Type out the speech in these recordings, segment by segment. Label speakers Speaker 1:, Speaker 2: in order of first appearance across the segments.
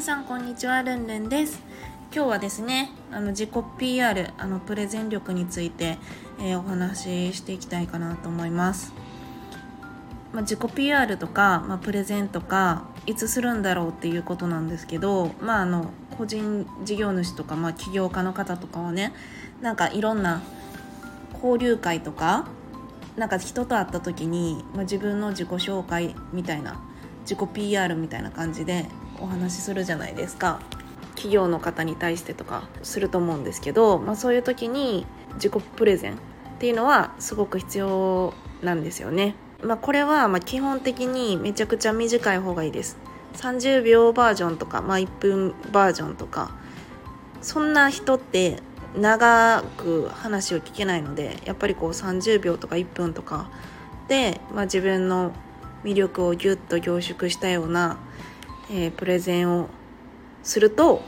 Speaker 1: さんこんにちは、ルンルンです。今日はですね、あの自己 PR、あのプレゼン力について、えーお話ししていきたいかなと思います。まあ、自己 PR とか、まあ、プレゼンとかいつするんだろうっていうことなんですけど、まあ、あの個人事業主とか、まあ、起業家の方とかはねなんかいろんな交流会とかなんか人と会った時に、まあ、自分の自己紹介みたいな自己 PR みたいな感じでお話しするじゃないですか企業の方に対してとかすると思うんですけど、まあ、そういう時に自己プレゼンっていうのはすごく必要なんですよね。まあ、これはまあ基本的にめちゃくちゃ短い方がいいです30秒バージョンとか、まあ、1分バージョンとかそんな人って長く話を聞けないのでやっぱりこう30秒とか1分とかで、まあ、自分の魅力をギュッと凝縮したような、えープレゼンをすると、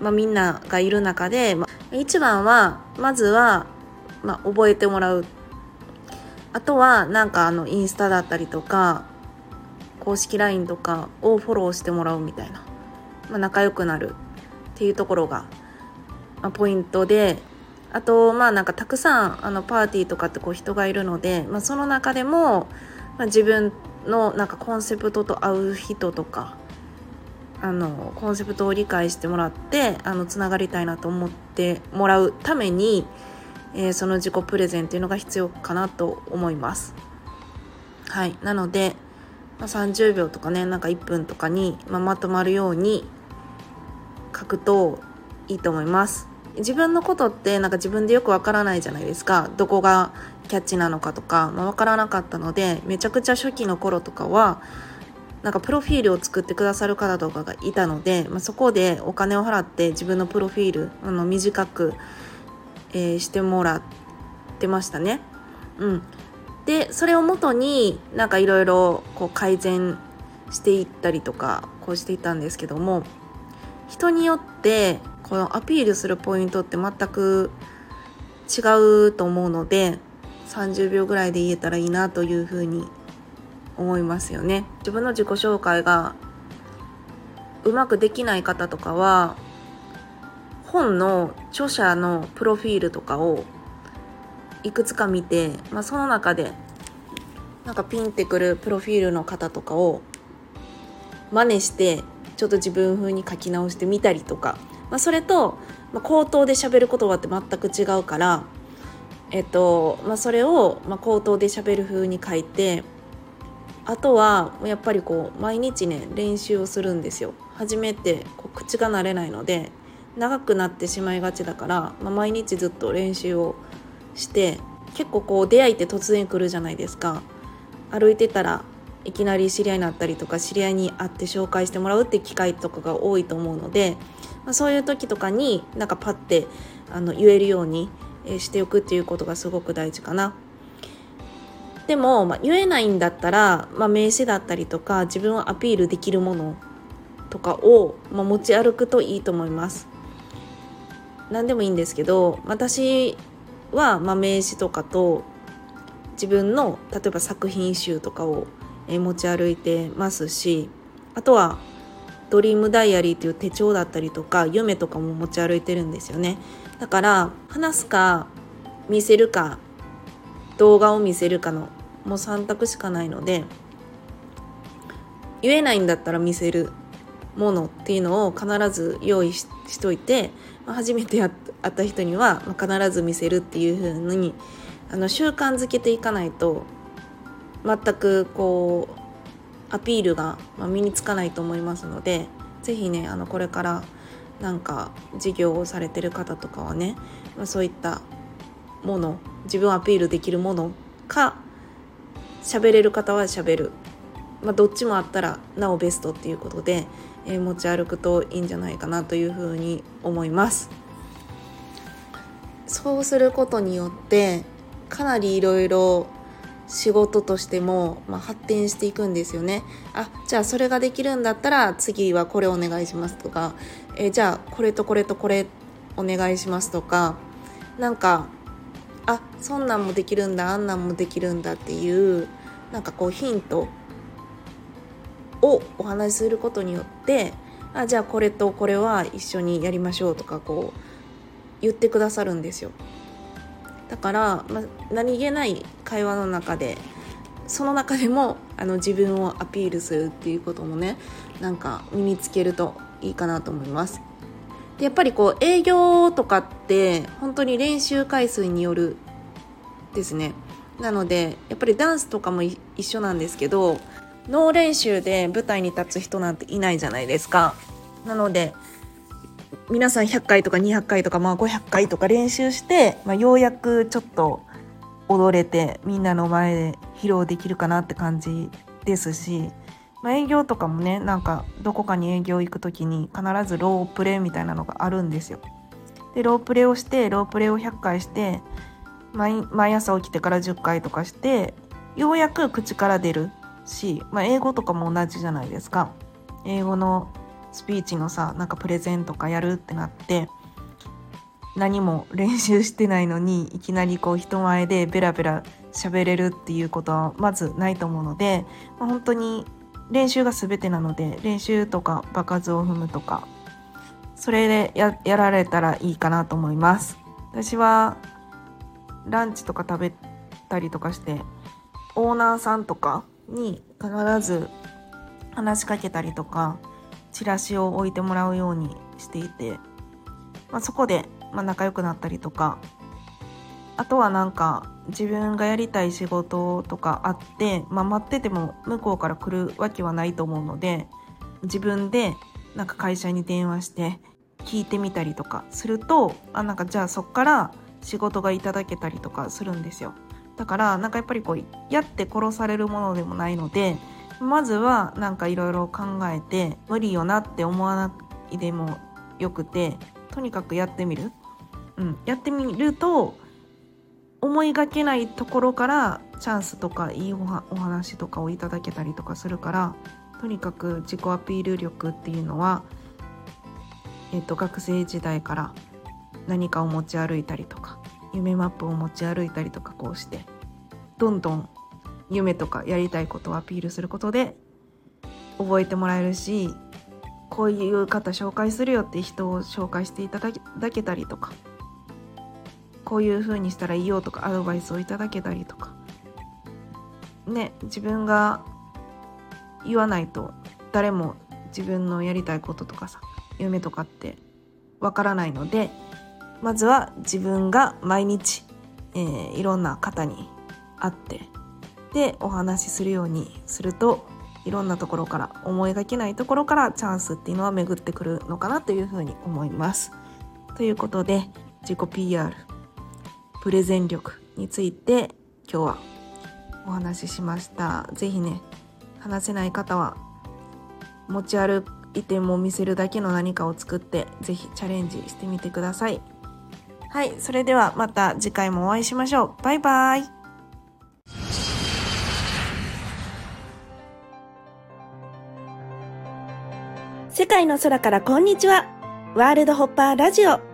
Speaker 1: まあ、みんながいる中で、まあ、一番はまずは、まあ、覚えてもらう。あとはなんかあのインスタだったりとか公式 LINE とかをフォローしてもらうみたいな、まあ、仲良くなるっていうところが、まあ、ポイントであとまあなんかたくさんあのパーティーとかってこう人がいるので、まあ、その中でも、まあ、自分のなんかコンセプトと合う人とかあのコンセプトを理解してもらってあのつながりたいなと思ってもらうためにえーその自己プレゼンっていうのが必要かなと思います。はい。なので、まあ、30秒とかね、なんか1分とかに、まあ、まとまるように書くといいと思います。自分のことってなんか自分でよくわからないじゃないですか。どこがキャッチなのかとか、まあ、わからなかったので、めちゃくちゃ初期の頃とかは、なんかプロフィールを作ってくださる方とかがいたので、まあ、そこでお金を払って自分のプロフィールあの短くえーしてもらってましたね。うん。で、それをもとになんかいろいろ改善していったりとか、こうしていったんですけども、人によってこのアピールするポイントって全く違うと思うので、30秒ぐらいで言えたらいいなというふうに思いますよね。自分の自己紹介がうまくできない方とかは、本の著者のプロフィールとかをいくつか見て、まあ、その中でなんかピンってくるプロフィールの方とかを真似してちょっと自分風に書き直してみたりとか、まあ、それと、まあ、口頭で喋る言葉って全く違うから、えっとまあ、それを、まあ、口頭で喋る風に書いてあとはやっぱりこう毎日ね練習をするんですよ初めてこう口が慣れないので長くなってしまいがちだから、まあ、毎日ずっと練習をして結構こう出会いって突然来るじゃないですか歩いてたらいきなり知り合いになったりとか知り合いに会って紹介してもらうって機会とかが多いと思うので、まあ、そういう時とかになんかパッてあの言えるようにしておくっていうことがすごく大事かな。でも、まあ、言えないんだったら、まあ、名刺だったりとか自分をアピールできるものとかを、まあ、持ち歩くといいと思います。何でもいいんですけど私は、まあ、名刺とかと自分の例えば作品集とかを、え持ち歩いてますしあとはドリームダイアリーという手帳だったりとか夢とかも持ち歩いてるんですよねだから話すか見せるか動画を見せるかのもう3択しかないので言えないんだったら見せるものっていうのを必ず用意ししといて、まあ初めて会った人には、必ず見せるっていう風にあの習慣づけていかないと全くこうアピールが、身につかないと思いますので是非ねあのこれからなんか事業をされてる方とかはね、まあ、そういったもの自分をアピールできるものか喋れる方は喋る。まあ、どっちもあったらなおベストっていうことで、えー、持ち歩くといいんじゃないかなというふうに思います。そうすることによってかなりいろいろ仕事としても、まあ、発展していくんですよね。あじゃあそれができるんだったら次はこれお願いしますとか、えー、じゃあこれとこれとこれお願いしますとかなんかあそんなんもできるんだあんなんもできるんだっていうなんかこうヒントをお話しすることによってあじゃあこれとこれは一緒にやりましょうとかこう言ってくださるんですよ。だから、まあ、何気ない会話の中でその中でもあの自分をアピールするっていうこともねなんか身につけるといいかなと思います。でやっぱりこう営業とかって本当に練習回数によるですね。なのでやっぱりダンスとかも一緒なんですけどノー練習で舞台に立つ人なんていないじゃないですか。なので皆さん100回とか200回とか、まあ、500回とか練習して、まあ、ようやくちょっと踊れてみんなの前で披露できるかなって感じですし、まあ、営業とかもねなんかどこかに営業行く時に必ずロープレイみたいなのがあるんですよ。でロープレイをしてロープレイを100回して毎朝起きてから10回とかしてようやく口から出るし、まあ、英語とかも同じじゃないですか。英語のスピーチのさなんかプレゼンとかやるってなって何も練習してないのにいきなりこう人前でベラベラ喋れるっていうことはまずないと思うので、まあ、本当に練習が全てなので練習とか場数を踏むとかそれでややられたらいいかなと思います。私はランチとか食べたりとかしてオーナーさんとかに必ず話しかけたりとかチラシを置いてもらうようにしていて、まあ、そこで、ま、仲良くなったりとかあとはなんか自分がやりたい仕事とかあって、まあ、待ってても向こうから来るわけはないと思うので自分でなんか会社に電話して聞いてみたりとかするとあなんかじゃあそっから仕事がいただけたりとかするんですよ。だからなんかやっぱりこうやって殺されるものでもないのでまずはなんかいろいろ考えて無理よなって思わないでもよくてとにかくやってみる、うん、やってみると思いがけないところからチャンスとかいいお話とかをいただけたりとかするからとにかく自己アピール力っていうのは、えっと、学生時代から何かを持ち歩いたりとか夢マップを持ち歩いたりとかこうしてどんどん夢とかやりたいことをアピールすることで覚えてもらえるしこういう方紹介するよって人を紹介していただけたりとかこういう風にしたらいいよとかアドバイスをいただけたりとかね自分が言わないと誰も自分のやりたいこととかさ夢とかってわからないのでまずは自分が毎日、えー、いろんな方に会ってでお話しするようにするといろんなところから思いがけないところからチャンスっていうのは巡ってくるのかなというふうに思います。ということで自己 PR プレゼン力について今日はお話ししました。是非ね話せない方は持ち歩いても見せるだけの何かを作って是非チャレンジしてみてください。はい、それではまた次回もお会いしましょう。バイバイ。
Speaker 2: 世界の空からこんにちは。ワールドホッパーラジオ。